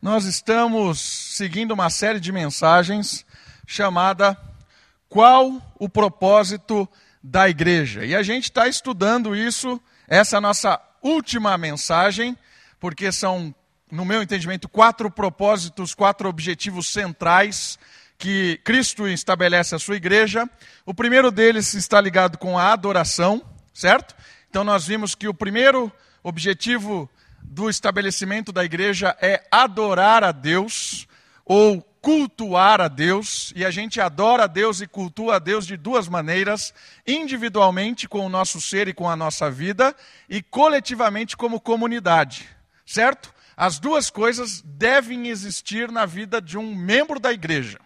nós estamos seguindo uma série de mensagens chamada Qual o propósito da igreja? E a gente está estudando isso, essa é a nossa última mensagem, porque são, no meu entendimento, quatro propósitos, quatro objetivos centrais que Cristo estabelece a sua igreja. O primeiro deles está ligado com a adoração, certo? Então nós vimos que o primeiro objetivo do estabelecimento da igreja é adorar a Deus ou cultuar a Deus, e a gente adora a Deus e cultua a Deus de duas maneiras: individualmente com o nosso ser e com a nossa vida, e coletivamente como comunidade, certo? As duas coisas devem existir na vida de um membro da igreja.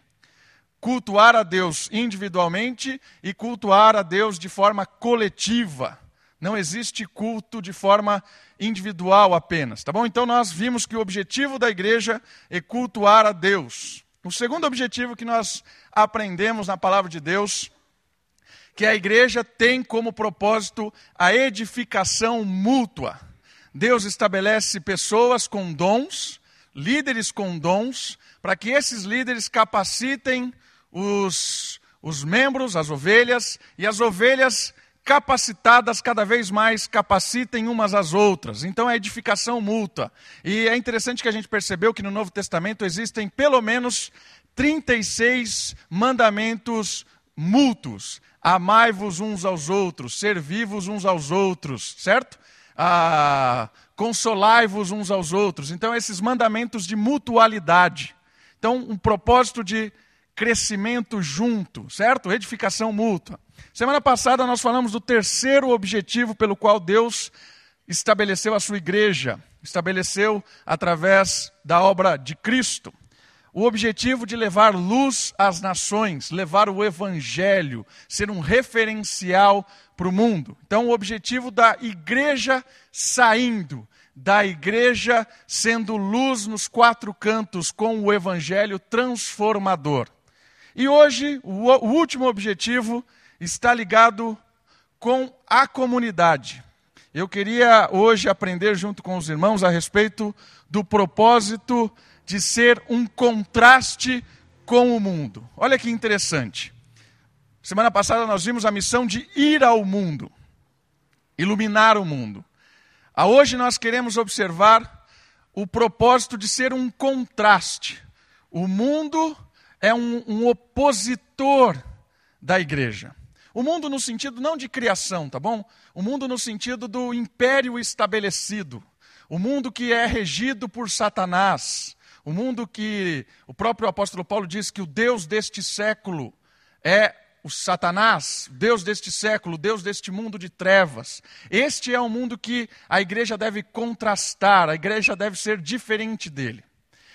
Cultuar a Deus individualmente e cultuar a Deus de forma coletiva. Não existe culto de forma individual apenas, tá bom? Então nós vimos que o objetivo da igreja é cultuar a Deus. O segundo objetivo que nós aprendemos na palavra de Deus, que a igreja tem como propósito a edificação mútua. Deus estabelece pessoas com dons, líderes com dons, para que esses líderes capacitem os, os membros, as ovelhas, e as ovelhas capacitadas cada vez mais capacitem umas às outras. Então é edificação mútua. E é interessante que a gente percebeu que no Novo Testamento existem pelo menos 36 mandamentos mútuos. Amai-vos uns aos outros, servi-vos uns aos outros, certo? Ah, Consolai-vos uns aos outros. Então, esses mandamentos de mutualidade. Então, um propósito de crescimento junto, certo? Edificação mútua. Semana passada nós falamos do terceiro objetivo pelo qual Deus estabeleceu a sua igreja, estabeleceu através da obra de Cristo. O objetivo de levar luz às nações, levar o evangelho, ser um referencial para o mundo. Então, o objetivo da igreja saindo, da igreja sendo luz nos quatro cantos com o evangelho transformador. E hoje, o, último objetivo está ligado com a comunidade. Eu queria hoje aprender junto com os irmãos a respeito do propósito de ser um contraste com o mundo. Olha que interessante. Semana passada nós vimos a missão de ir ao mundo, iluminar o mundo. A hoje nós queremos observar o propósito de ser um contraste. O mundo é um, um opositor da igreja. O mundo no sentido não de criação, tá bom? O mundo no sentido do império estabelecido. O mundo que é regido por Satanás. O mundo que o próprio apóstolo Paulo diz que o Deus deste século é o Satanás, Deus deste século, Deus deste mundo de trevas. Este é o mundo que a igreja deve contrastar, a igreja deve ser diferente dele.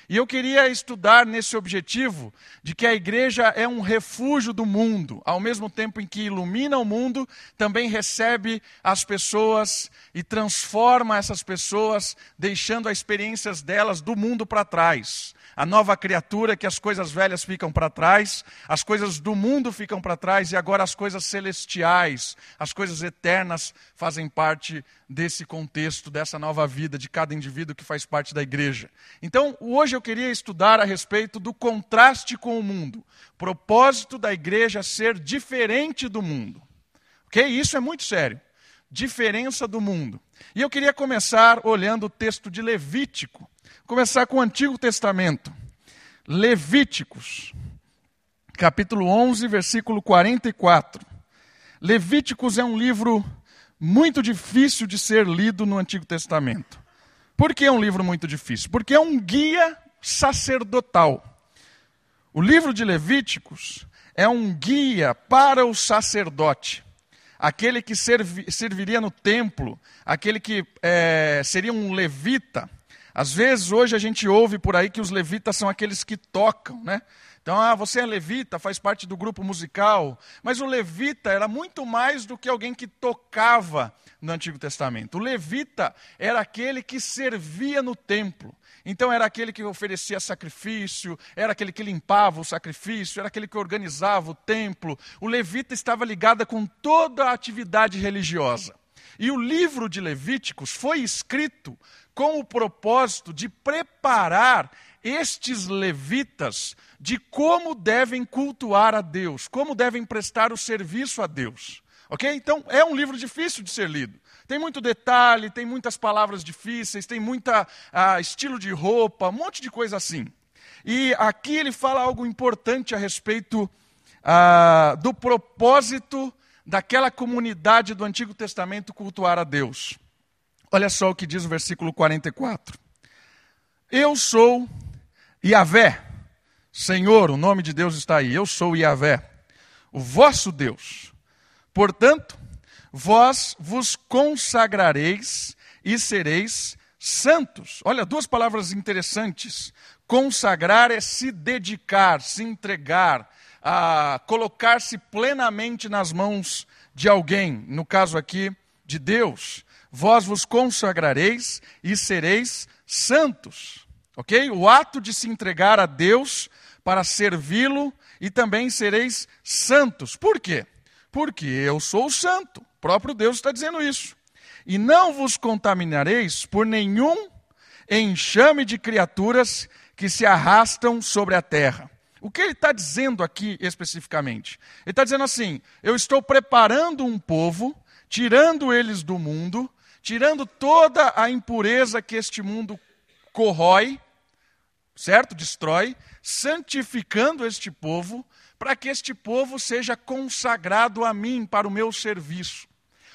E eu queria estudar nesse objetivo de que a igreja é um refúgio do mundo, ao mesmo tempo em que ilumina o mundo, também recebe as pessoas e transforma essas pessoas, deixando as experiências delas do mundo para trás a nova criatura, que as coisas velhas ficam para trás, as coisas do mundo ficam para trás e agora as coisas celestiais, as coisas eternas fazem parte desse contexto, dessa nova vida de cada indivíduo que faz parte da igreja. Então, hoje eu queria estudar a respeito do contraste com o mundo, propósito da igreja ser diferente do mundo. Ok? Isso é muito sério. Diferença do mundo. E eu queria começar olhando o texto de Levítico Começar com o Antigo Testamento. Levíticos, capítulo 11, versículo 44. Levíticos é um livro muito difícil de ser lido no Antigo Testamento. Por que é um livro muito difícil? Porque é um guia sacerdotal. O livro de Levíticos é um guia para o sacerdote, aquele que servi, serviria no templo, aquele que é, seria um levita às vezes, hoje a gente ouve por aí que os levitas são aqueles que tocam, né? Então, ah, você é levita, faz parte do grupo musical. Mas o levita era muito mais do que alguém que tocava no Antigo Testamento. O levita era aquele que servia no templo. Então, era aquele que oferecia sacrifício, era aquele que limpava o sacrifício, era aquele que organizava o templo. O levita estava ligado com toda a atividade religiosa. E o livro de Levíticos foi escrito com o propósito de preparar estes levitas de como devem cultuar a Deus, como devem prestar o serviço a Deus. Ok? Então, é um livro difícil de ser lido. Tem muito detalhe, tem muitas palavras difíceis, tem muita uh, estilo de roupa, um monte de coisa assim. E aqui ele fala algo importante a respeito uh, do propósito daquela comunidade do Antigo Testamento cultuar a Deus. Olha só o que diz o versículo 44. Eu sou Yahvé, Senhor, o nome de Deus está aí. Eu sou Yahvé, o vosso Deus. Portanto, vós vos consagrareis e sereis santos. Olha, duas palavras interessantes. Consagrar é se dedicar, se entregar, a colocar-se plenamente nas mãos de alguém, no caso aqui de Deus. Vós vos consagrareis e sereis santos. Ok? O ato de se entregar a Deus para servi-lo e também sereis santos. Por quê? Porque eu sou santo. O próprio Deus está dizendo isso. E não vos contaminareis por nenhum enxame de criaturas que se arrastam sobre a terra. O que ele está dizendo aqui especificamente? Ele está dizendo assim: eu estou preparando um povo, tirando eles do mundo, tirando toda a impureza que este mundo corrói, certo? Destrói, santificando este povo, para que este povo seja consagrado a mim para o meu serviço.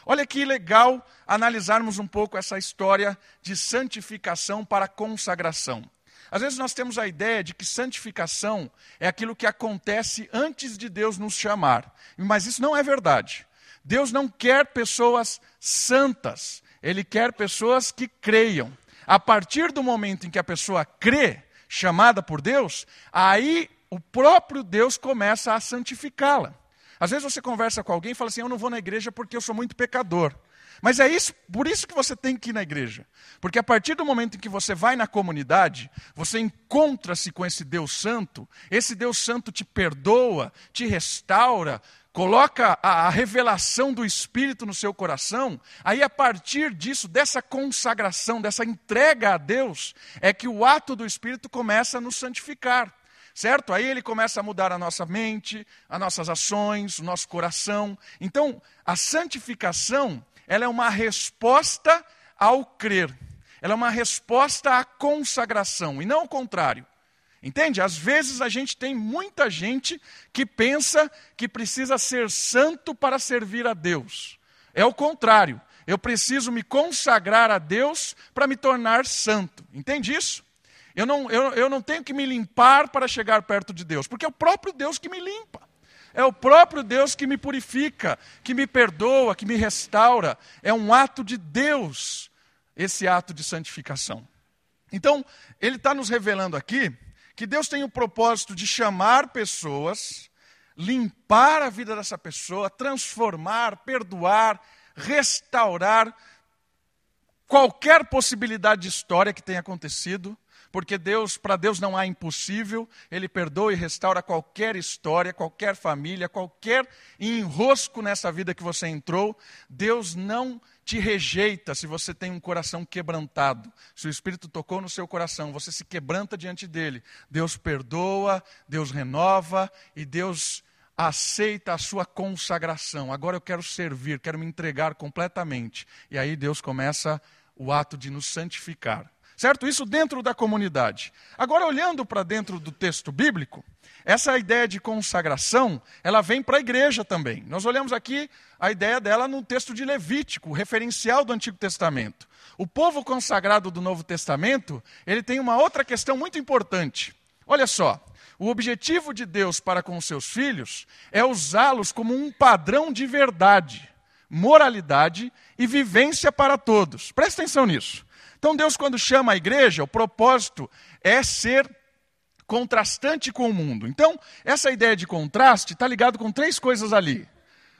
Olha que legal analisarmos um pouco essa história de santificação para consagração. Às vezes nós temos a ideia de que santificação é aquilo que acontece antes de Deus nos chamar, mas isso não é verdade. Deus não quer pessoas santas, Ele quer pessoas que creiam. A partir do momento em que a pessoa crê, chamada por Deus, aí o próprio Deus começa a santificá-la. Às vezes você conversa com alguém e fala assim: Eu não vou na igreja porque eu sou muito pecador. Mas é isso, por isso que você tem que ir na igreja. Porque a partir do momento em que você vai na comunidade, você encontra-se com esse Deus Santo, esse Deus Santo te perdoa, te restaura, coloca a, a, revelação do Espírito no seu coração, aí a partir disso, dessa consagração, dessa entrega a Deus, é que o ato do Espírito começa a nos santificar. Certo? Aí ele começa a mudar a nossa mente, as nossas ações, o nosso coração. Então, a santificação ela é uma resposta ao crer. Ela é uma resposta à consagração, e não o contrário. Entende? Às vezes a gente tem muita gente que pensa que precisa ser santo para servir a Deus. É o contrário. Eu preciso me consagrar a Deus para me tornar santo. Entende isso? Eu não, eu, eu não tenho que me limpar para chegar perto de Deus, porque é o próprio Deus que me limpa. É o próprio Deus que me purifica, que me perdoa, que me restaura. É um ato de Deus, esse ato de santificação. Então, ele está nos revelando aqui que Deus tem o propósito de chamar pessoas, limpar a vida dessa pessoa, transformar, perdoar, restaurar qualquer possibilidade de história que tenha acontecido porque Deus, para Deus não há impossível, Ele perdoa e restaura qualquer história, qualquer família, qualquer enrosco nessa vida que você entrou. Deus não te rejeita se você tem um coração quebrantado. Se o Espírito tocou no seu coração, você se quebranta diante dele. Deus perdoa, Deus renova e Deus aceita a sua consagração. Agora eu quero servir, quero me entregar completamente. E aí Deus começa o ato de nos santificar. Certo? Isso dentro da comunidade. Agora, olhando para dentro do texto bíblico, essa ideia de consagração, ela vem para a igreja também. Nós olhamos aqui a ideia dela no texto de Levítico, referencial do Antigo Testamento. O povo consagrado do Novo Testamento, ele tem uma outra questão muito importante. Olha só, o objetivo de Deus para com os seus filhos é usá-los como um padrão de verdade, moralidade e vivência para todos. Presta atenção nisso. Então, Deus, quando chama a igreja, o propósito é ser contrastante com o mundo. Então, essa ideia de contraste está ligado com três coisas ali: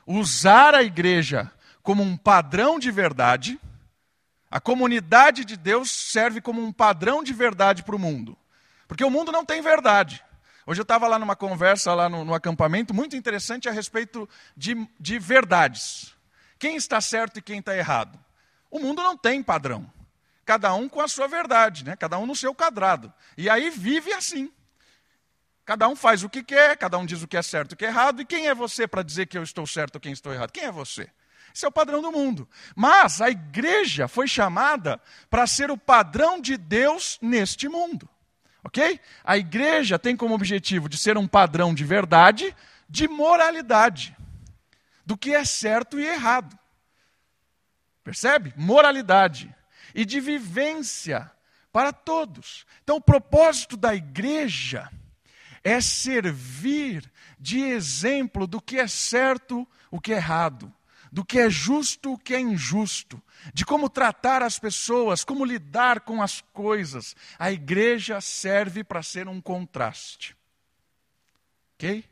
usar a igreja como um padrão de verdade, a comunidade de Deus serve como um padrão de verdade para o mundo, porque o mundo não tem verdade. Hoje eu estava lá numa conversa lá no, no, acampamento muito interessante a respeito de, de verdades. Quem está certo e quem está errado? O mundo não tem padrão. Cada um com a sua verdade, né? cada um no seu quadrado. E aí vive assim. Cada um faz o que quer, cada um diz o que é certo e o que é errado. E quem é você para dizer que eu estou certo ou quem estou errado? Quem é você? Esse é o padrão do mundo. Mas a igreja foi chamada para ser o padrão de Deus neste mundo. Ok? A igreja tem como objetivo de ser um padrão de verdade, de moralidade, do que é certo e errado. Percebe? Moralidade. E de vivência para todos. Então, o propósito da igreja é servir de exemplo do que é certo, o que é errado, do que é justo, o que é injusto, de como tratar as pessoas, como lidar com as coisas. A igreja serve para ser um contraste. Ok?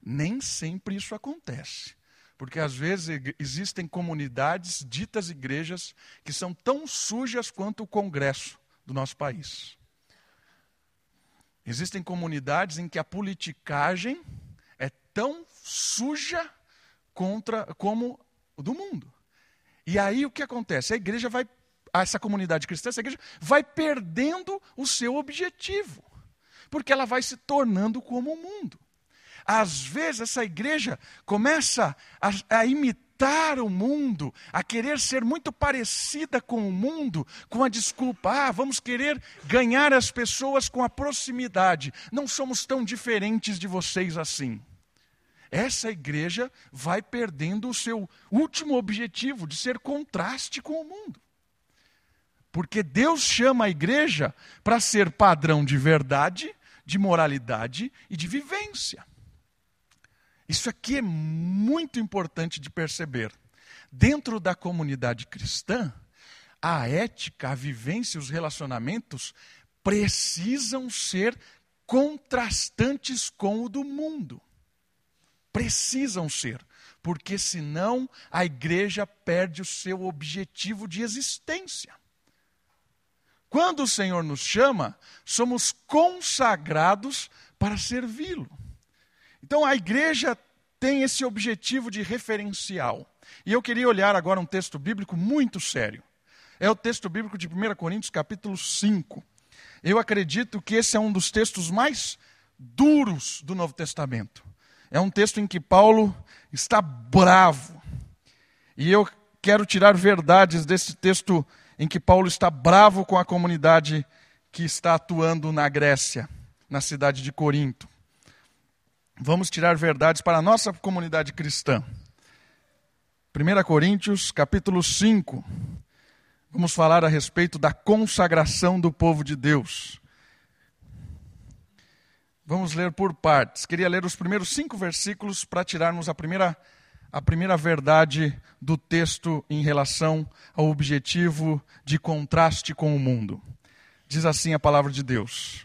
Nem sempre isso acontece. Porque às vezes existem comunidades, ditas igrejas, que são tão sujas quanto o Congresso do nosso país. Existem comunidades em que a politicagem é tão suja contra como do mundo. E aí o que acontece? A igreja vai, essa comunidade cristã, essa igreja vai perdendo o seu objetivo, porque ela vai se tornando como o mundo. Às vezes essa igreja começa a, a imitar o mundo, a querer ser muito parecida com o mundo, com a desculpa, ah, vamos querer ganhar as pessoas com a proximidade. Não somos tão diferentes de vocês assim. Essa igreja vai perdendo o seu último objetivo de ser contraste com o mundo. Porque Deus chama a igreja para ser padrão de verdade, de moralidade e de vivência. Isso aqui é muito importante de perceber. Dentro da comunidade cristã, a ética, a vivência, os relacionamentos precisam ser contrastantes com o do mundo. Precisam ser, porque senão a igreja perde o seu objetivo de existência. Quando o Senhor nos chama, somos consagrados para servi-lo. Então a igreja tem esse objetivo de referencial. E eu queria olhar agora um texto bíblico muito sério. É o texto bíblico de 1 Coríntios, capítulo 5. Eu acredito que esse é um dos textos mais duros do Novo Testamento. É um texto em que Paulo está bravo. E eu quero tirar verdades desse texto em que Paulo está bravo com a comunidade que está atuando na Grécia, na cidade de Corinto vamos tirar verdades para a nossa comunidade cristã. 1 Coríntios, capítulo 5. Vamos falar a respeito da consagração do povo de Deus. Vamos ler por partes. Queria ler os primeiros cinco versículos para tirarmos a primeira, a primeira verdade do texto em relação ao objetivo de contraste com o mundo. Diz assim a palavra de Deus: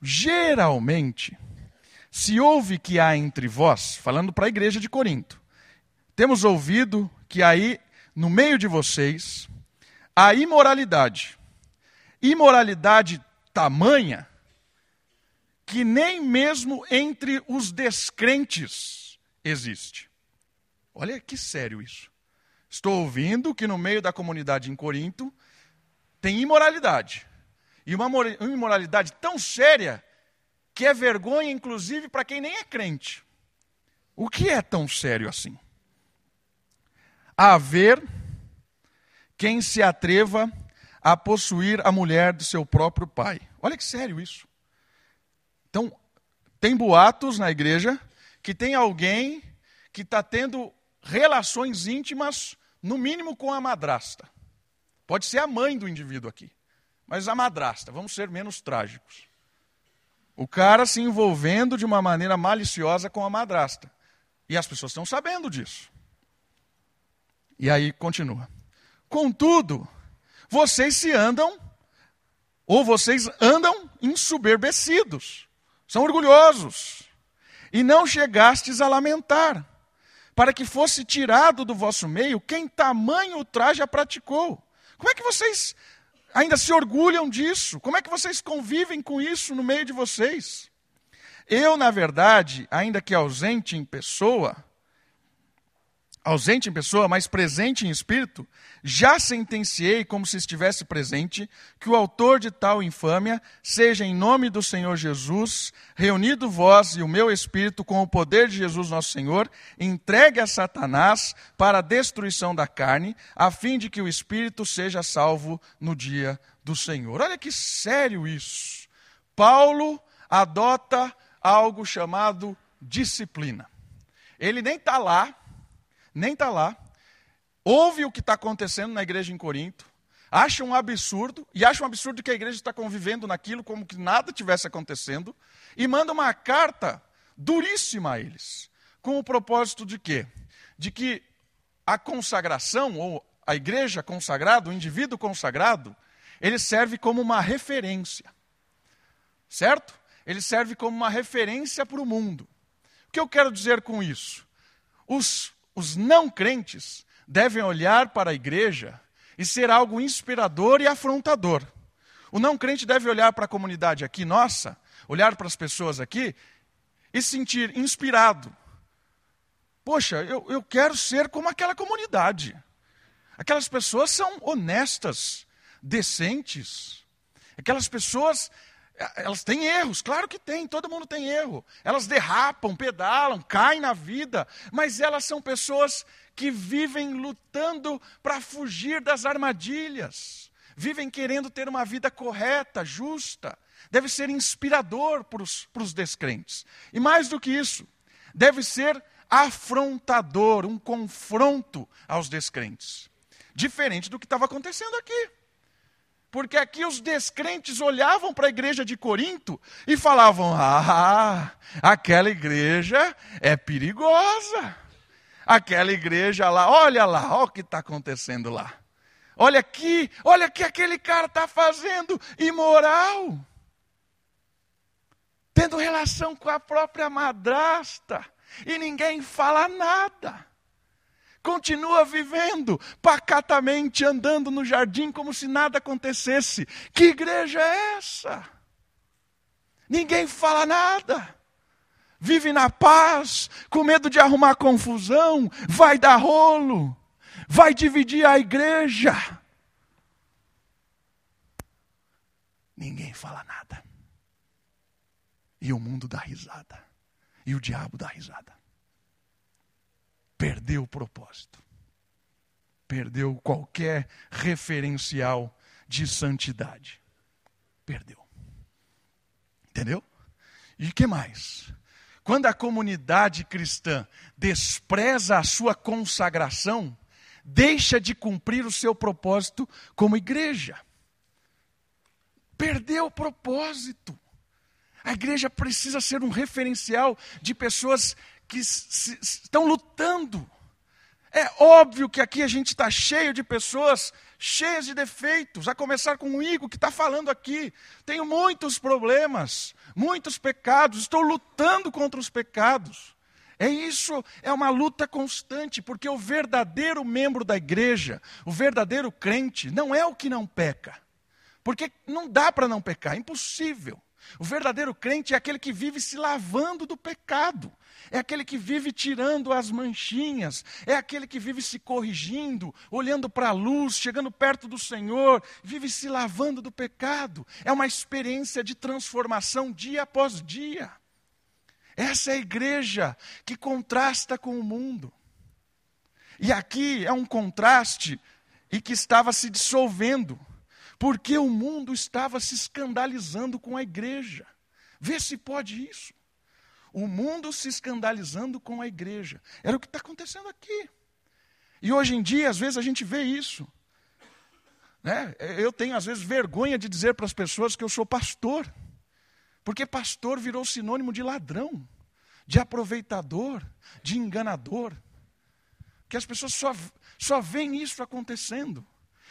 Geralmente, se ouve que há entre vós, falando para a igreja de Corinto, temos ouvido que aí, no meio de vocês, há imoralidade. Imoralidade tamanha que nem mesmo entre os descrentes existe. Olha que sério isso. Estou ouvindo que no meio da comunidade em Corinto tem imoralidade. E uma imoralidade tão séria que é vergonha, inclusive, para quem nem é crente. O que é tão sério assim? Haver quem se atreva a possuir a mulher do seu próprio pai. Olha que sério isso. Então, tem boatos na igreja que tem alguém que está tendo relações íntimas, no mínimo com a madrasta. Pode ser a mãe do indivíduo aqui, mas a madrasta, vamos ser menos trágicos. O cara se envolvendo de uma maneira maliciosa com a madrasta. E as pessoas estão sabendo disso. E aí continua. Contudo, vocês se andam, ou vocês andam ensoberbecidos, são orgulhosos, e não chegastes a lamentar, para que fosse tirado do vosso meio quem tamanho traje a praticou. Como é que vocês ainda se orgulham disso? Como é que vocês convivem com isso no meio de vocês? Eu, na verdade, ainda que ausente em pessoa, ausente em pessoa, mas presente em espírito, já sentenciei, como se estivesse presente, que o autor de tal infâmia seja, em nome do Senhor Jesus, reunido vós e o meu espírito com o poder de Jesus nosso Senhor, entregue a Satanás para a destruição da carne, a fim de que o espírito seja salvo no dia do Senhor. Olha que sério isso. Paulo adota algo chamado disciplina. Ele nem está lá nem está lá, ouve o que está acontecendo na igreja em Corinto, acha um absurdo, e acha um absurdo que a igreja está convivendo naquilo como que nada tivesse acontecendo, e manda uma carta duríssima a eles, com o propósito de quê? De que a consagração, ou a igreja consagrada, o indivíduo consagrado, ele serve como uma referência, certo? Ele serve como uma referência para o mundo. O que eu quero dizer com isso? Os os não crentes devem olhar para a igreja e ser algo inspirador e afrontador. O não crente deve olhar para a comunidade aqui, nossa, olhar para as pessoas aqui e sentir inspirado. Poxa, eu, eu quero ser como aquela comunidade. Aquelas pessoas são honestas, decentes. Aquelas pessoas elas têm erros, claro que tem, todo mundo tem erro. Elas derrapam, pedalam, caem na vida, mas elas são pessoas que vivem lutando para fugir das armadilhas, vivem querendo ter uma vida correta, justa. Deve ser inspirador para os, descrentes. E mais do que isso, deve ser afrontador, um confronto aos descrentes. Diferente do que estava acontecendo aqui. Porque aqui os descrentes olhavam para a igreja de Corinto e falavam: Ah, aquela igreja é perigosa. Aquela igreja lá, olha lá, olha o que está acontecendo lá. Olha aqui, olha o que aquele cara está fazendo, imoral. Tendo relação com a própria madrasta. E ninguém fala nada continua vivendo pacatamente, andando no jardim como se nada acontecesse. Que igreja é essa? Ninguém fala nada. Vive na paz, com medo de arrumar confusão, vai dar rolo, vai dividir a igreja. Ninguém fala nada. E o mundo dá risada. E o diabo dá risada perdeu o propósito, perdeu qualquer referencial de santidade. Perdeu. Entendeu? E que mais? Quando a comunidade cristã despreza a sua consagração, deixa de cumprir o seu propósito como igreja. Perdeu o propósito. A igreja precisa ser um referencial de pessoas que se, estão lutando. É óbvio que aqui a gente está cheio de pessoas cheias de defeitos, a começar com o Igor que está falando aqui. Tenho muitos problemas, muitos pecados, estou lutando contra os pecados. É isso, é uma luta constante, porque o verdadeiro membro da igreja, o verdadeiro crente, não é o que não peca. Porque não dá para não pecar, é impossível. O verdadeiro crente é aquele que vive se lavando do pecado, é aquele que vive tirando as manchinhas, é aquele que vive se corrigindo, olhando para a luz, chegando perto do Senhor, vive se lavando do pecado. É uma experiência de transformação dia após dia. Essa é a igreja que contrasta com o mundo. E aqui é um contraste e que estava se dissolvendo porque o mundo estava se escandalizando com a igreja. Vê se pode isso. O mundo se escandalizando com a igreja. Era o que está acontecendo aqui. E hoje em dia, às vezes, a gente vê isso. Né? Eu tenho, às vezes, vergonha de dizer para as pessoas que eu sou pastor. Porque pastor virou sinônimo de ladrão, de aproveitador, de enganador. Que as pessoas só, só veem isso acontecendo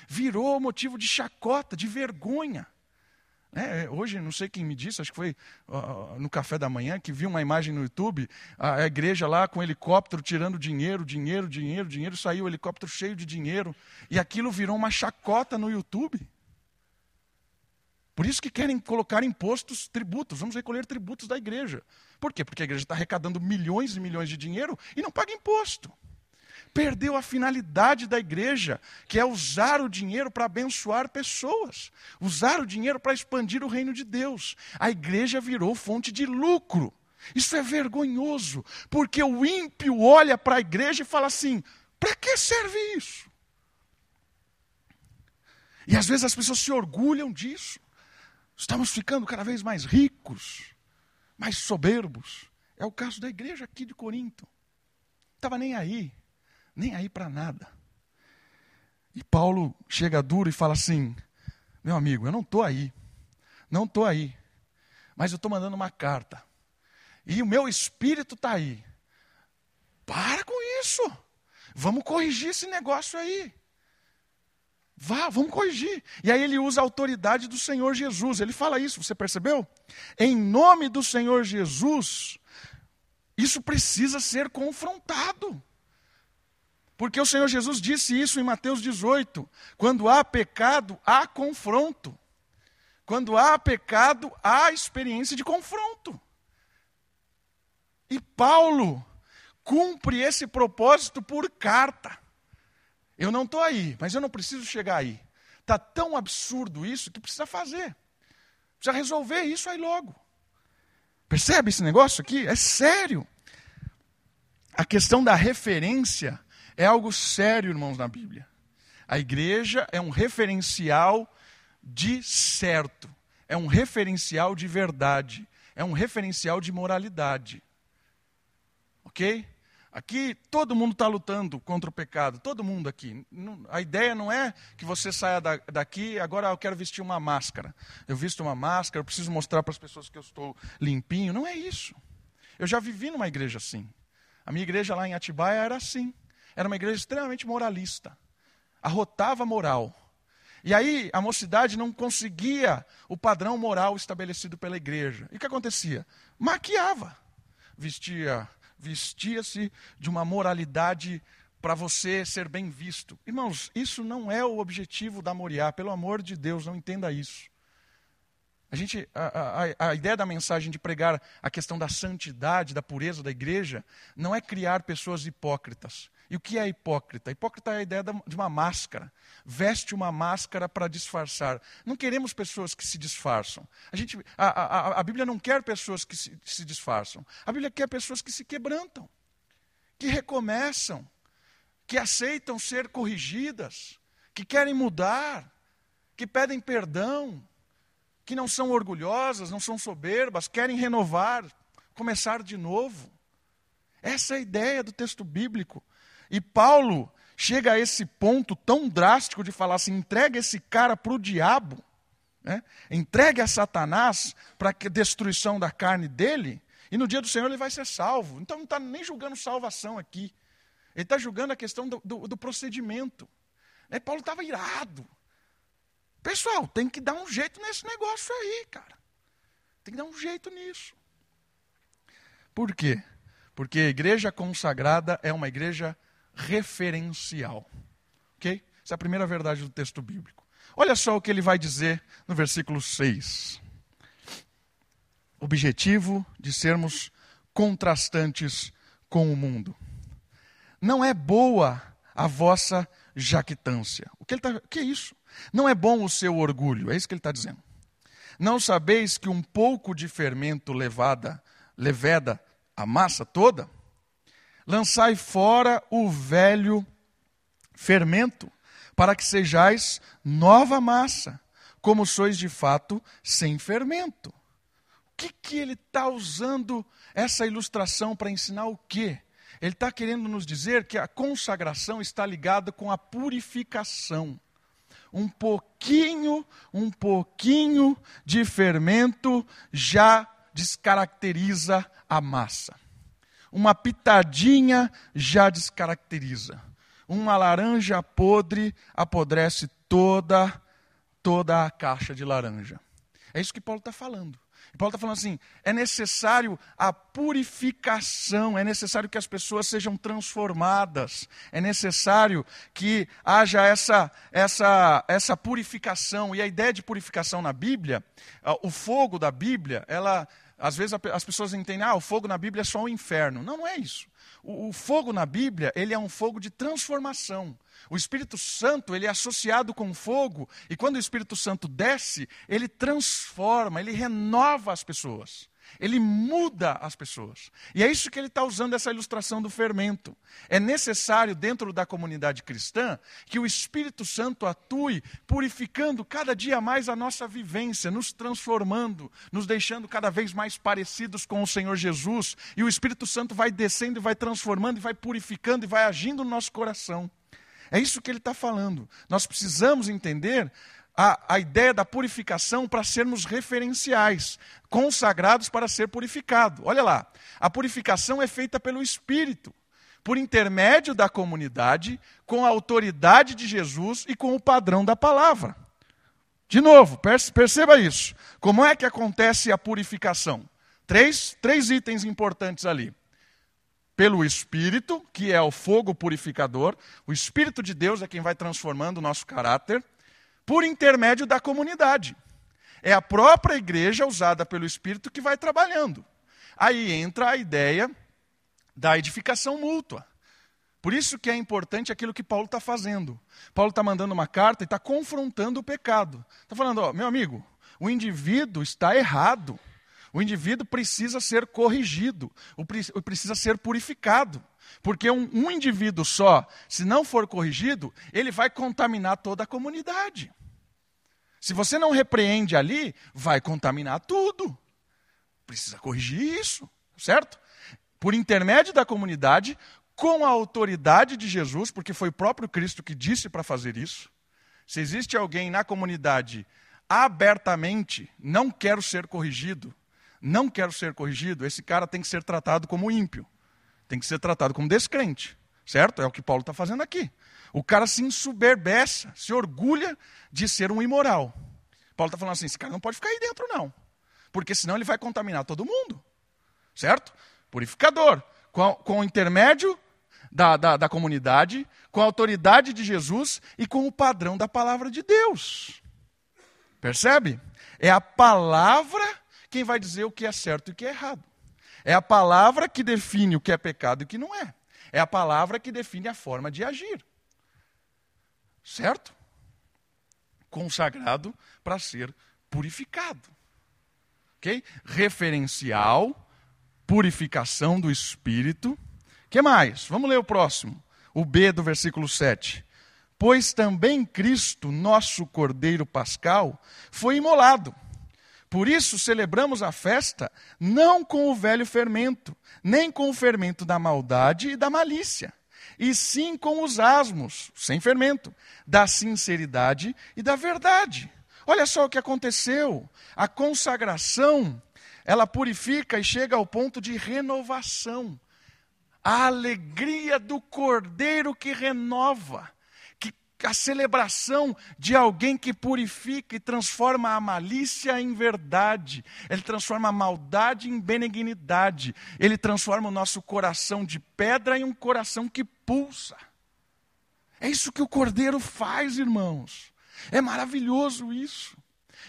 virou motivo de chacota, de vergonha. É, hoje, não sei quem me disse, acho que foi uh, no café da manhã, que viu uma imagem no YouTube, a, a igreja lá com o helicóptero tirando dinheiro, dinheiro, dinheiro, dinheiro, saiu o helicóptero cheio de dinheiro, e aquilo virou uma chacota no YouTube. Por isso que querem colocar impostos, tributos, vamos recolher tributos da igreja. Por quê? Porque a igreja está arrecadando milhões e milhões de dinheiro e não paga imposto. Perdeu a finalidade da igreja, que é usar o dinheiro para abençoar pessoas, usar o dinheiro para expandir o reino de Deus. A igreja virou fonte de lucro. Isso é vergonhoso, porque o ímpio olha para a igreja e fala assim: para que serve isso? E às vezes as pessoas se orgulham disso. Estamos ficando cada vez mais ricos, mais soberbos. É o caso da igreja aqui de Corinto. Estava nem aí, nem aí para nada. E Paulo chega duro e fala assim: Meu amigo, eu não estou aí, não estou aí, mas eu estou mandando uma carta. E o meu espírito está aí. Para com isso. Vamos corrigir esse negócio aí. Vá, vamos corrigir. E aí ele usa a autoridade do Senhor Jesus. Ele fala isso, você percebeu? Em nome do Senhor Jesus, isso precisa ser confrontado. Porque o Senhor Jesus disse isso em Mateus 18: quando há pecado, há confronto. Quando há pecado, há experiência de confronto. E Paulo cumpre esse propósito por carta. Eu não estou aí, mas eu não preciso chegar aí. Está tão absurdo isso que precisa fazer. Precisa resolver isso aí logo. Percebe esse negócio aqui? É sério. A questão da referência é algo sério, irmãos, na Bíblia. A igreja é um referencial de certo, é um referencial de verdade, é um referencial de moralidade. Ok? Aqui todo mundo está lutando contra o pecado, todo mundo aqui. A ideia não é que você saia daqui, agora eu quero vestir uma máscara. Eu visto uma máscara, eu preciso mostrar para as pessoas que eu estou limpinho. Não é isso. Eu já vivi numa igreja assim. A minha igreja lá em Atibaia era assim. Era uma igreja extremamente moralista. Arrotava moral. E aí a mocidade não conseguia o padrão moral estabelecido pela igreja. E o que acontecia? Maquiava. Vestia vestia-se de uma moralidade para você ser bem visto. Irmãos, isso não é o objetivo da Moriá, pelo amor de Deus, não entenda isso. A, gente, a, a, a, ideia da mensagem de pregar a questão da santidade, da pureza da igreja, não é criar pessoas hipócritas. E o que é hipócrita? Hipócrita é a ideia de uma máscara. Veste uma máscara para disfarçar. Não queremos pessoas que se disfarçam. A, gente, a, a, a Bíblia não quer pessoas que se, se disfarçam. A Bíblia quer pessoas que se quebrantam, que recomeçam, que aceitam ser corrigidas, que querem mudar, que pedem perdão, que não são orgulhosas, não são soberbas, querem renovar, começar de novo. Essa é a ideia do texto bíblico. E Paulo chega a esse ponto tão drástico de falar assim: entrega esse cara para o diabo, né? entregue a Satanás para a destruição da carne dele, e no dia do Senhor ele vai ser salvo. Então não está nem julgando salvação aqui, ele está julgando a questão do, do, do procedimento. Né? Paulo estava irado. Pessoal, tem que dar um jeito nesse negócio aí, cara. Tem que dar um jeito nisso. Por quê? Porque a igreja consagrada é uma igreja referencial. Ok? Essa é a primeira verdade do texto bíblico. Olha só o que ele vai dizer no versículo 6. Objetivo de sermos contrastantes com o mundo. Não é boa a vossa jactância. O que, ele tá, o que é isso? Não é bom o seu orgulho, é isso que ele está dizendo. Não sabeis que um pouco de fermento levada, leveda a massa toda? Lançai fora o velho fermento, para que sejais nova massa, como sois de fato sem fermento. O que, que ele está usando essa ilustração para ensinar o quê? Ele está querendo nos dizer que a consagração está ligada com a purificação. Um pouquinho, um pouquinho de fermento já descaracteriza a massa. Uma pitadinha já descaracteriza. Uma laranja podre apodrece toda toda a caixa de laranja. É isso que Paulo está falando. Paulo está falando assim: é necessário a purificação, é necessário que as pessoas sejam transformadas, é necessário que haja essa, essa, essa purificação. E a ideia de purificação na Bíblia, o fogo da Bíblia, ela às vezes as pessoas entendem, ah, o fogo na Bíblia é só o inferno. Não, não é isso. O, o fogo na Bíblia, ele é um fogo de transformação. O Espírito Santo, ele é associado com fogo, e quando o Espírito Santo desce, ele transforma, ele renova as pessoas. Ele muda as pessoas. E é isso que ele está usando essa ilustração do fermento. É necessário, dentro da comunidade cristã, que o Espírito Santo atue, purificando cada dia mais a nossa vivência, nos transformando, nos deixando cada vez mais parecidos com o Senhor Jesus. E o Espírito Santo vai descendo e vai transformando, e vai purificando, e vai agindo no nosso coração. É isso que ele está falando. Nós precisamos entender a, a ideia da purificação para sermos referenciais, consagrados para ser purificado. Olha lá, a purificação é feita pelo Espírito, por intermédio da comunidade, com a autoridade de Jesus e com o padrão da palavra. De novo, perceba isso. Como é que acontece a purificação? Três, três itens importantes ali. Pelo Espírito, que é o fogo purificador, o Espírito de Deus é quem vai transformando o nosso caráter por intermédio da comunidade. É a própria igreja usada pelo Espírito que vai trabalhando. Aí entra a ideia da edificação mútua. Por isso que é importante aquilo que Paulo está fazendo. Paulo está mandando uma carta e está confrontando o pecado. Está falando, ó, meu amigo, o indivíduo está errado. O indivíduo precisa ser corrigido, precisa ser purificado. Porque um, um indivíduo só, se não for corrigido, ele vai contaminar toda a comunidade. Se você não repreende ali, vai contaminar tudo. Precisa corrigir isso, certo? Por intermédio da comunidade, com a autoridade de Jesus, porque foi o próprio Cristo que disse para fazer isso. Se existe alguém na comunidade abertamente, não quero ser corrigido, não quero ser corrigido, esse cara tem que ser tratado como ímpio, tem que ser tratado como descrente, certo? É o que Paulo está fazendo aqui. O cara se ensoberbeça, se orgulha de ser um imoral. Paulo está falando assim: esse cara não pode ficar aí dentro, não. Porque senão ele vai contaminar todo mundo. Certo? Purificador. Com, com o intermédio da, da, da comunidade, com a autoridade de Jesus e com o padrão da palavra de Deus. Percebe? É a palavra quem vai dizer o que é certo e o que é errado. É a palavra que define o que é pecado e o que não é. É a palavra que define a forma de agir. Certo? Consagrado para ser purificado. Ok? Referencial, purificação do espírito. que mais? Vamos ler o próximo. O B do versículo 7. Pois também Cristo, nosso Cordeiro Pascal, foi imolado. Por isso celebramos a festa não com o velho fermento, nem com o fermento da maldade e da malícia e sim com os asmos, sem fermento, da sinceridade e da verdade. Olha só o que aconteceu. A consagração, ela purifica e chega ao ponto de renovação. A alegria do cordeiro que renova a celebração de alguém que purifica e transforma a malícia em verdade. Ele transforma a maldade em benignidade. Ele transforma o nosso coração de pedra em um coração que pulsa. É isso que o Cordeiro faz, irmãos. É maravilhoso isso.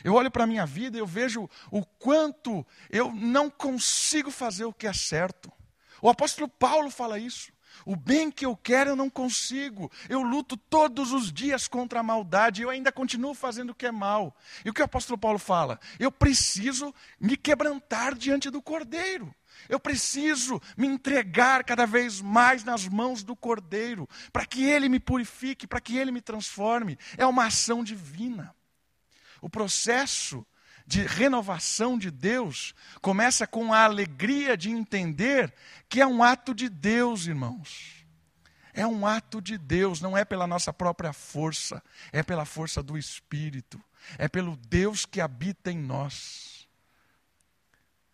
Eu olho para a minha vida e eu vejo o quanto eu não consigo fazer o que é certo. O apóstolo Paulo fala isso. O bem que eu quero eu não consigo. Eu luto todos os dias contra a maldade. Eu ainda continuo fazendo o que é mal. E o que o apóstolo Paulo fala? Eu preciso me quebrantar diante do cordeiro. Eu preciso me entregar cada vez mais nas mãos do cordeiro, para que ele me purifique, para que ele me transforme. É uma ação divina. O processo de renovação de Deus começa com a alegria de entender que é um ato de Deus, irmãos. É um ato de Deus, não é pela nossa própria força, é pela força do Espírito, é pelo Deus que habita em nós.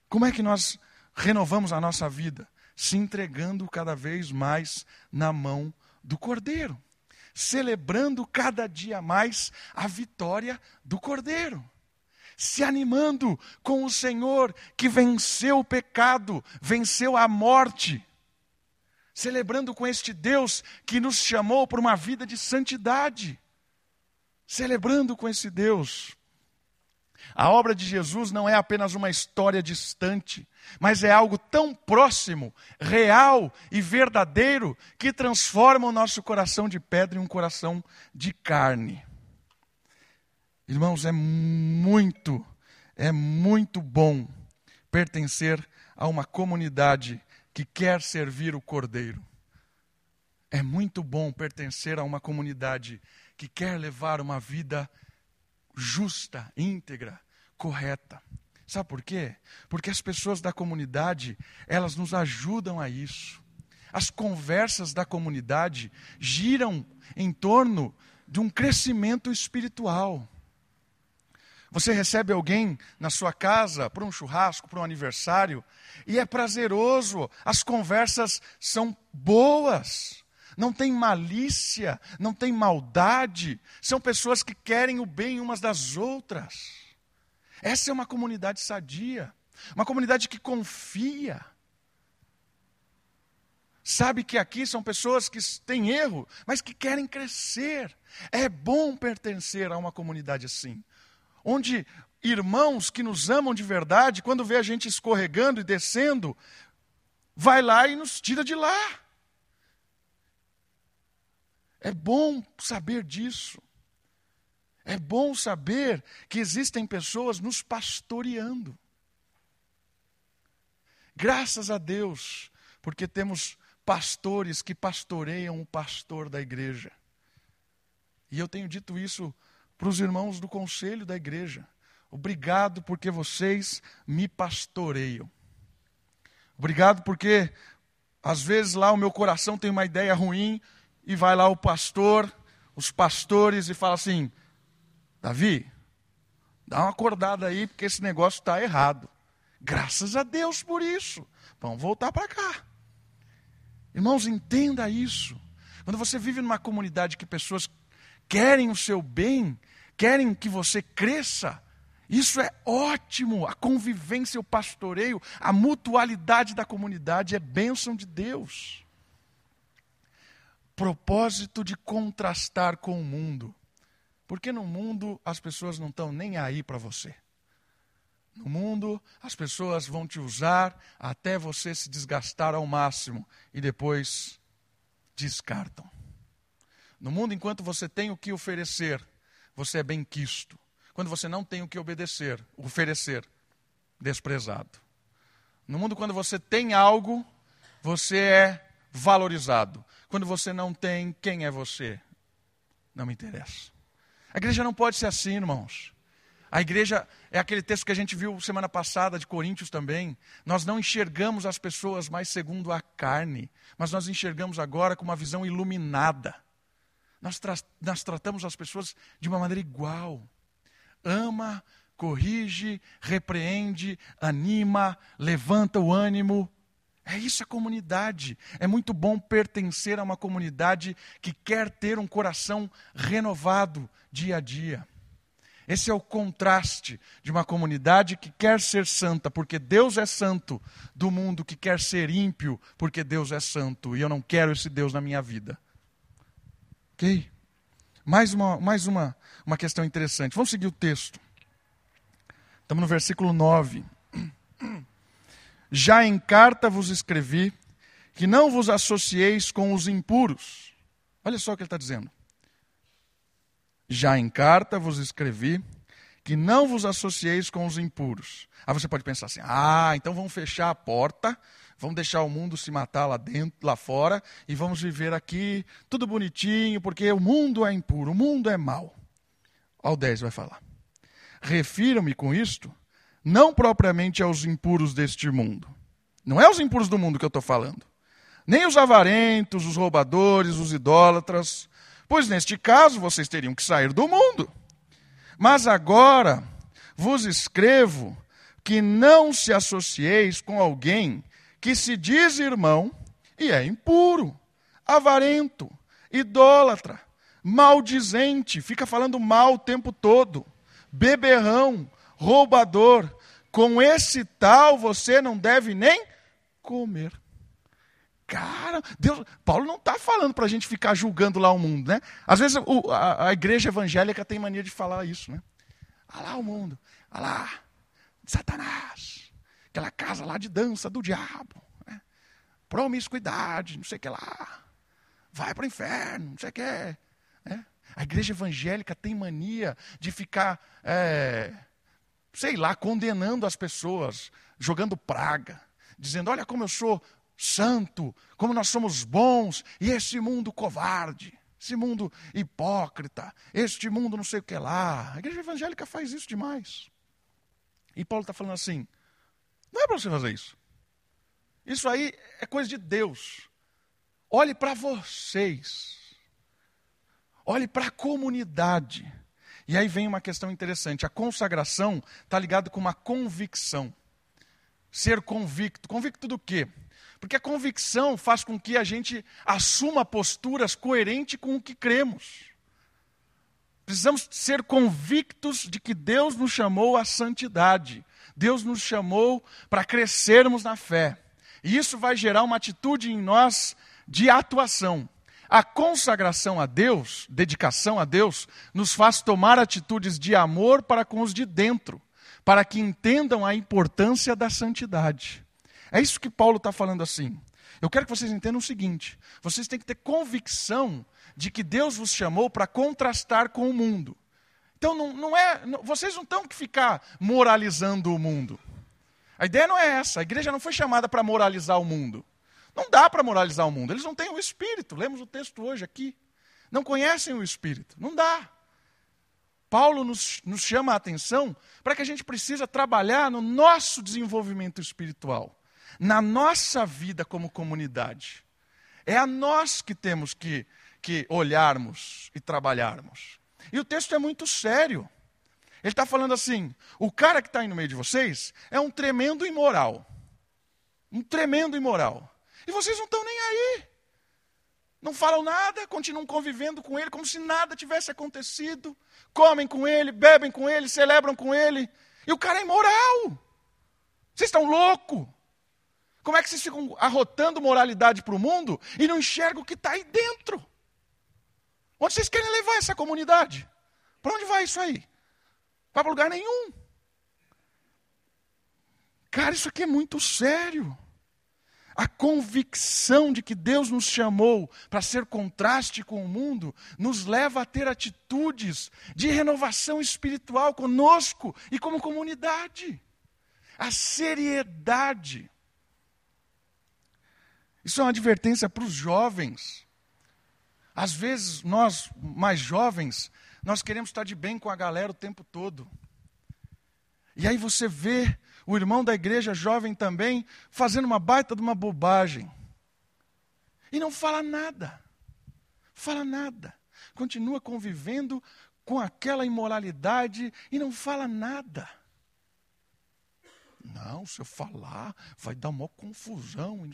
Como é que nós renovamos a nossa vida? Se entregando cada vez mais na mão do Cordeiro, celebrando cada dia mais a vitória do Cordeiro se animando com o Senhor que venceu o pecado, venceu a morte, celebrando com este Deus que nos chamou para uma vida de santidade, celebrando com esse Deus. A obra de Jesus não é apenas uma história distante, mas é algo tão próximo, real e verdadeiro que transforma o nosso coração de pedra em um coração de carne. Irmãos, é muito, é muito bom pertencer a uma comunidade que quer servir o Cordeiro. É muito bom pertencer a uma comunidade que quer levar uma vida justa, íntegra, correta. Sabe por quê? Porque as pessoas da comunidade, elas nos ajudam a isso. As conversas da comunidade giram em torno de um crescimento espiritual. Você recebe alguém na sua casa para um churrasco, para um aniversário, e é prazeroso, as conversas são boas, não tem malícia, não tem maldade, são pessoas que querem o bem umas das outras. Essa é uma comunidade sadia, uma comunidade que confia. Sabe que aqui são pessoas que têm erro, mas que querem crescer. É bom pertencer a uma comunidade assim onde irmãos que nos amam de verdade, quando vê a gente escorregando e descendo, vai lá e nos tira de lá. É bom saber disso. É bom saber que existem pessoas nos pastoreando. Graças a Deus, porque temos pastores que pastoreiam o pastor da igreja. E eu tenho dito isso para os irmãos do conselho da igreja. Obrigado porque vocês me pastoreiam. Obrigado porque às vezes lá o meu coração tem uma ideia ruim e vai lá o pastor, os pastores e fala assim: Davi, dá uma acordada aí porque esse negócio está errado. Graças a Deus por isso. Vamos voltar para cá. Irmãos, entenda isso. Quando você vive numa comunidade que pessoas querem o seu bem, querem que você cresça. Isso é ótimo. A convivência, o pastoreio, a mutualidade da comunidade é bênção de Deus. Propósito de contrastar com o mundo. Porque no mundo as pessoas não estão nem aí para você. No mundo, as pessoas vão te usar até você se desgastar ao máximo e depois descartam. No mundo, enquanto você tem o que oferecer, você é bem quisto. Quando você não tem o que obedecer, oferecer, desprezado. No mundo, quando você tem algo, você é valorizado. Quando você não tem, quem é você? Não me interessa. A igreja não pode ser assim, irmãos. A igreja é aquele texto que a gente viu semana passada de Coríntios também. Nós não enxergamos as pessoas mais segundo a carne, mas nós enxergamos agora com uma visão iluminada. Nós, tra nós tratamos as pessoas de uma maneira igual. Ama, corrige, repreende, anima, levanta o ânimo. É isso a comunidade. É muito bom pertencer a uma comunidade que quer ter um coração renovado dia a dia. Esse é o contraste de uma comunidade que quer ser santa, porque Deus é santo, do mundo que quer ser ímpio, porque Deus é santo, e eu não quero esse Deus na minha vida. Ok? Mais uma, mais uma, uma questão interessante. Vamos seguir o texto. Estamos no versículo 9. Já em carta vos escrevi que não vos associeis com os impuros. Olha só o que ele está dizendo. Já em carta vos escrevi que não vos associeis com os impuros. Aí você pode pensar assim: ah, então vamos fechar a porta Vamos deixar o mundo se matar lá dentro, lá fora, e vamos viver aqui tudo bonitinho, porque o mundo é impuro, o mundo é mau. Ao 10 vai falar. Refiro-me com isto, não propriamente aos impuros deste mundo. Não é os impuros do mundo que eu estou falando. Nem os avarentos, os roubadores, os idólatras, pois neste caso vocês teriam que sair do mundo. Mas agora vos escrevo que não se associeis com alguém que se diz irmão e é impuro, avarento, idólatra, maldizente, fica falando mal o tempo todo, beberrão, roubador. Com esse tal você não deve nem comer. Cara, Deus, Paulo não está falando para a gente ficar julgando lá o mundo, né? Às vezes o, a, a, igreja evangélica tem mania de falar isso, né? Ah lá o mundo. Olha lá, Satanás, aquela casa lá de dança do diabo, né? promiscuidade, não sei o que lá, vai para o inferno, não sei o que. Né? A igreja evangélica tem mania de ficar, é, sei lá, condenando as pessoas, jogando praga, dizendo: olha como eu sou santo, como nós somos bons, e esse mundo covarde, esse mundo hipócrita, este mundo não sei o que lá. A igreja evangélica faz isso demais. E Paulo está falando assim: não é para você fazer isso. Isso aí é coisa de Deus. Olhe para vocês. Olhe para a comunidade. E aí vem uma questão interessante. A consagração está ligada com uma convicção. Ser convicto. Convicto do quê? Porque a convicção faz com que a gente assuma posturas coerentes com o que cremos. Precisamos ser convictos de que Deus nos chamou à santidade. Deus nos chamou para crescermos na fé. E isso vai gerar uma atitude em nós de atuação. A consagração a Deus, dedicação a Deus, nos faz tomar atitudes de amor para com os de dentro, para que entendam a importância da santidade. É isso que Paulo está falando assim. Eu quero que vocês entendam o seguinte: vocês têm que ter convicção de que Deus vos chamou para contrastar com o mundo. Então não, não é, não, vocês não estão que ficar moralizando o mundo. A ideia não é essa. A igreja não foi chamada para moralizar o mundo. Não dá para moralizar o mundo. Eles não têm o espírito. Lemos o texto hoje aqui. Não conhecem o espírito. Não dá. Paulo nos, nos chama a atenção para que a gente precisa trabalhar no nosso desenvolvimento espiritual na nossa vida como comunidade. É a nós que temos que, que olharmos e trabalharmos. E o texto é muito sério. Ele está falando assim: o cara que está aí no meio de vocês é um tremendo imoral. Um tremendo imoral. E vocês não estão nem aí. Não falam nada, continuam convivendo com ele como se nada tivesse acontecido. Comem com ele, bebem com ele, celebram com ele. E o cara é imoral. Vocês estão loucos. Como é que vocês ficam arrotando moralidade para o mundo e não enxergam o que está aí dentro? Onde vocês querem levar essa comunidade? Para onde vai isso aí? Vai para lugar nenhum. Cara, isso aqui é muito sério. A convicção de que Deus nos chamou para ser contraste com o mundo nos leva a ter atitudes de renovação espiritual conosco e como comunidade. A seriedade isso é uma advertência para os jovens. Às vezes, nós, mais jovens, nós queremos estar de bem com a galera o tempo todo. E aí você vê o irmão da igreja jovem também fazendo uma baita de uma bobagem. E não fala nada. Fala nada. Continua convivendo com aquela imoralidade e não fala nada. Não, se eu falar, vai dar uma confusão.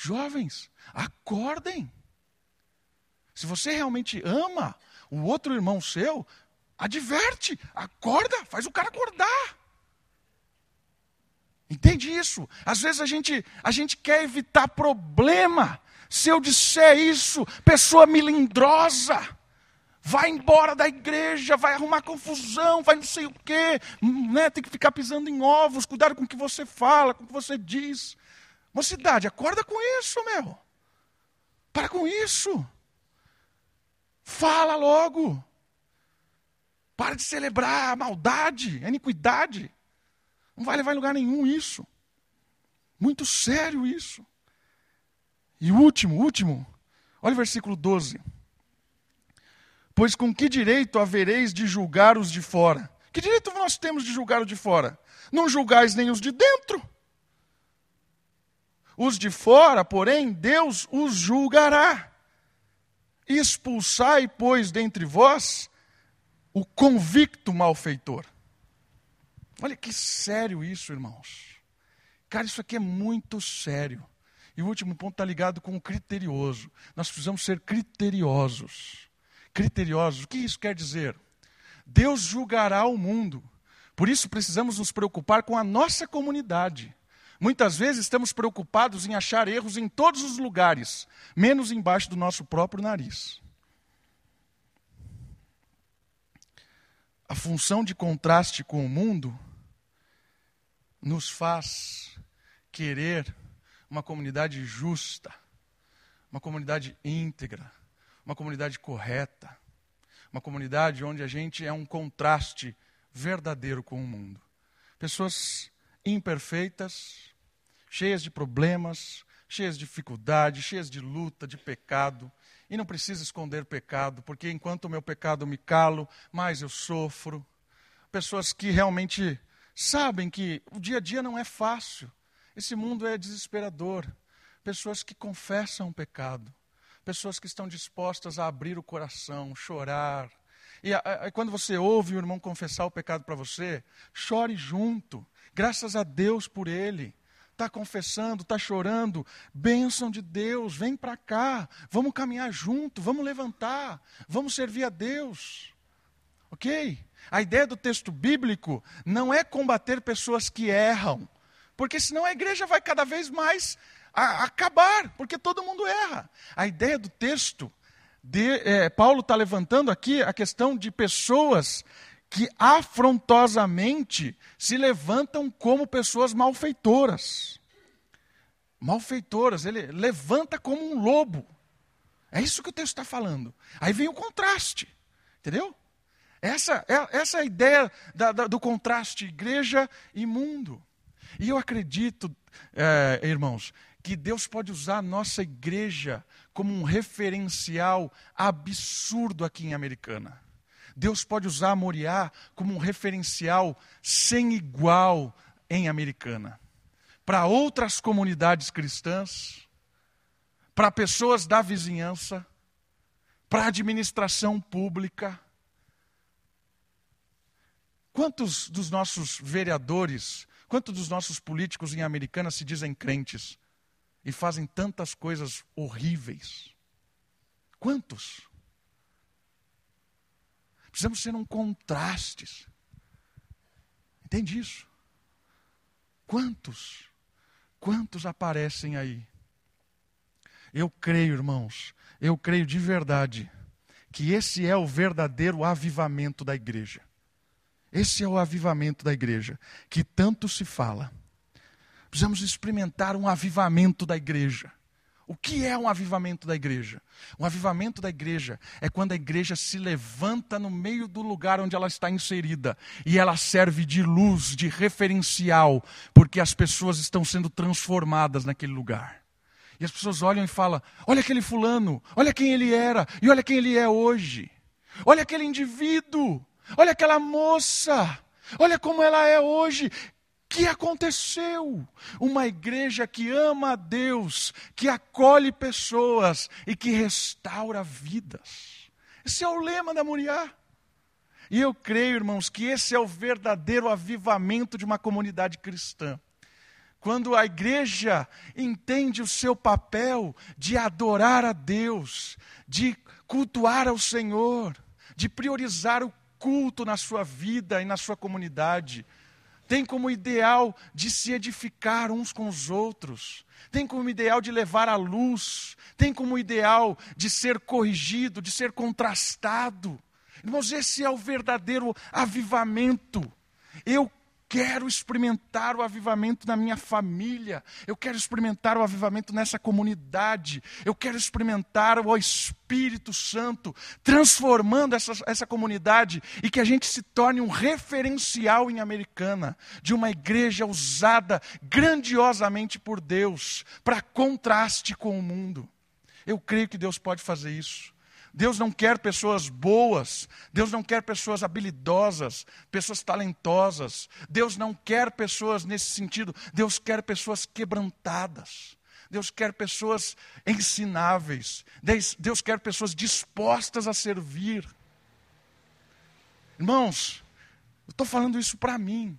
Jovens, acordem. Se você realmente ama o outro irmão seu, adverte, acorda, faz o cara acordar. Entende isso? Às vezes a gente, a gente quer evitar problema. Se eu disser isso, pessoa melindrosa, vai embora da igreja, vai arrumar confusão, vai não sei o quê, né? tem que ficar pisando em ovos, cuidado com o que você fala, com o que você diz. Mocidade, acorda com isso, meu. Para com isso. Fala logo. Para de celebrar a maldade, a iniquidade. Não vai levar em lugar nenhum isso. Muito sério isso. E último, último, olha o versículo 12. Pois com que direito havereis de julgar os de fora? Que direito nós temos de julgar os de fora? Não julgais nem os de dentro. Os de fora, porém, Deus os julgará. Expulsai, pois, dentre vós o convicto malfeitor. Olha que sério isso, irmãos. Cara, isso aqui é muito sério. E o último ponto está ligado com o criterioso. Nós precisamos ser criteriosos. Criteriosos, o que isso quer dizer? Deus julgará o mundo. Por isso precisamos nos preocupar com a nossa comunidade. Muitas vezes estamos preocupados em achar erros em todos os lugares, menos embaixo do nosso próprio nariz. a função de contraste com o mundo nos faz querer uma comunidade justa, uma comunidade íntegra, uma comunidade correta, uma comunidade onde a gente é um contraste verdadeiro com o mundo. Pessoas imperfeitas, cheias de problemas, cheias de dificuldade, cheias de luta, de pecado. E não precisa esconder pecado, porque enquanto o meu pecado me calo, mais eu sofro. Pessoas que realmente sabem que o dia a dia não é fácil. Esse mundo é desesperador. Pessoas que confessam o pecado. Pessoas que estão dispostas a abrir o coração, chorar. E a, a, quando você ouve o irmão confessar o pecado para você, chore junto. Graças a Deus por ele está confessando, está chorando, bênção de Deus, vem para cá, vamos caminhar junto, vamos levantar, vamos servir a Deus. Ok? A ideia do texto bíblico não é combater pessoas que erram, porque senão a igreja vai cada vez mais acabar, porque todo mundo erra. A ideia do texto, de, é, Paulo está levantando aqui a questão de pessoas que afrontosamente se levantam como pessoas malfeitoras. Malfeitoras, ele levanta como um lobo. É isso que o texto está falando. Aí vem o contraste, entendeu? Essa é, essa é a ideia da, da, do contraste igreja e mundo. E eu acredito, é, irmãos, que Deus pode usar a nossa igreja como um referencial absurdo aqui em Americana. Deus pode usar Moriá como um referencial sem igual em Americana. Para outras comunidades cristãs, para pessoas da vizinhança, para a administração pública. Quantos dos nossos vereadores, quantos dos nossos políticos em Americana se dizem crentes e fazem tantas coisas horríveis? Quantos? Precisamos ser um contrastes. Entende isso? Quantos? Quantos aparecem aí? Eu creio, irmãos, eu creio de verdade que esse é o verdadeiro avivamento da igreja. Esse é o avivamento da igreja, que tanto se fala. Precisamos experimentar um avivamento da igreja. O que é um avivamento da igreja? Um avivamento da igreja é quando a igreja se levanta no meio do lugar onde ela está inserida e ela serve de luz, de referencial, porque as pessoas estão sendo transformadas naquele lugar. E as pessoas olham e falam: olha aquele fulano, olha quem ele era e olha quem ele é hoje. Olha aquele indivíduo, olha aquela moça, olha como ela é hoje que aconteceu? Uma igreja que ama a Deus, que acolhe pessoas e que restaura vidas. Esse é o lema da Muriá. E eu creio, irmãos, que esse é o verdadeiro avivamento de uma comunidade cristã. Quando a igreja entende o seu papel de adorar a Deus, de cultuar ao Senhor, de priorizar o culto na sua vida e na sua comunidade tem como ideal de se edificar uns com os outros, tem como ideal de levar a luz, tem como ideal de ser corrigido, de ser contrastado. Irmãos, esse é o verdadeiro avivamento. Eu quero experimentar o avivamento na minha família, eu quero experimentar o avivamento nessa comunidade, eu quero experimentar o Espírito Santo transformando essa, essa comunidade e que a gente se torne um referencial em Americana, de uma igreja usada grandiosamente por Deus, para contraste com o mundo. Eu creio que Deus pode fazer isso. Deus não quer pessoas boas, Deus não quer pessoas habilidosas, pessoas talentosas. Deus não quer pessoas nesse sentido, Deus quer pessoas quebrantadas. Deus quer pessoas ensináveis. Deus, quer pessoas dispostas a servir. Irmãos, eu estou falando isso para mim.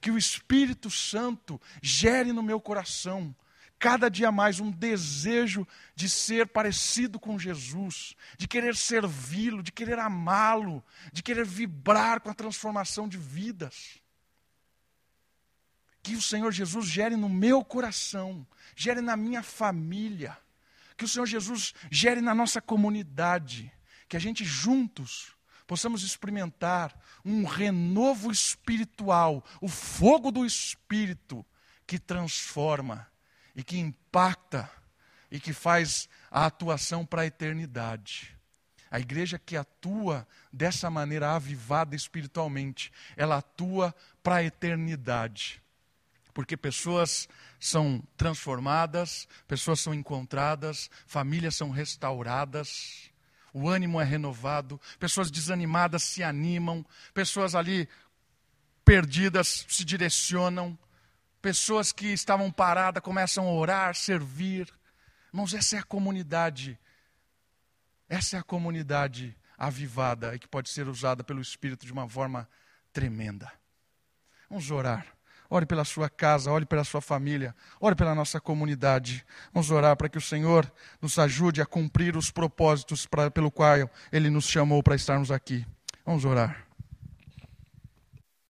Que o Espírito Santo gere no meu coração cada dia mais um desejo de ser parecido com Jesus, de querer servi-lo, de querer amá-lo, de querer vibrar com a transformação de vidas. Que o Senhor Jesus gere no meu coração, gere na minha família, que o Senhor Jesus gere na nossa comunidade, que a gente juntos possamos experimentar um renovo espiritual, o fogo do Espírito que transforma e que impacta e que faz a atuação para a eternidade. A igreja que atua dessa maneira avivada espiritualmente, ela atua para a eternidade. Porque pessoas são transformadas, pessoas são encontradas, famílias são restauradas, o ânimo é renovado, pessoas desanimadas se animam, pessoas ali perdidas se direcionam, pessoas que estavam paradas começam a orar, servir. Irmãos, essa é a comunidade, essa é a comunidade avivada e que pode ser usada pelo Espírito de uma forma tremenda. Vamos orar. Ore pela sua casa, ore pela sua família, ore pela nossa comunidade. Vamos orar para que o Senhor nos ajude a cumprir os propósitos pelo qual Ele nos chamou para estarmos aqui. Vamos orar.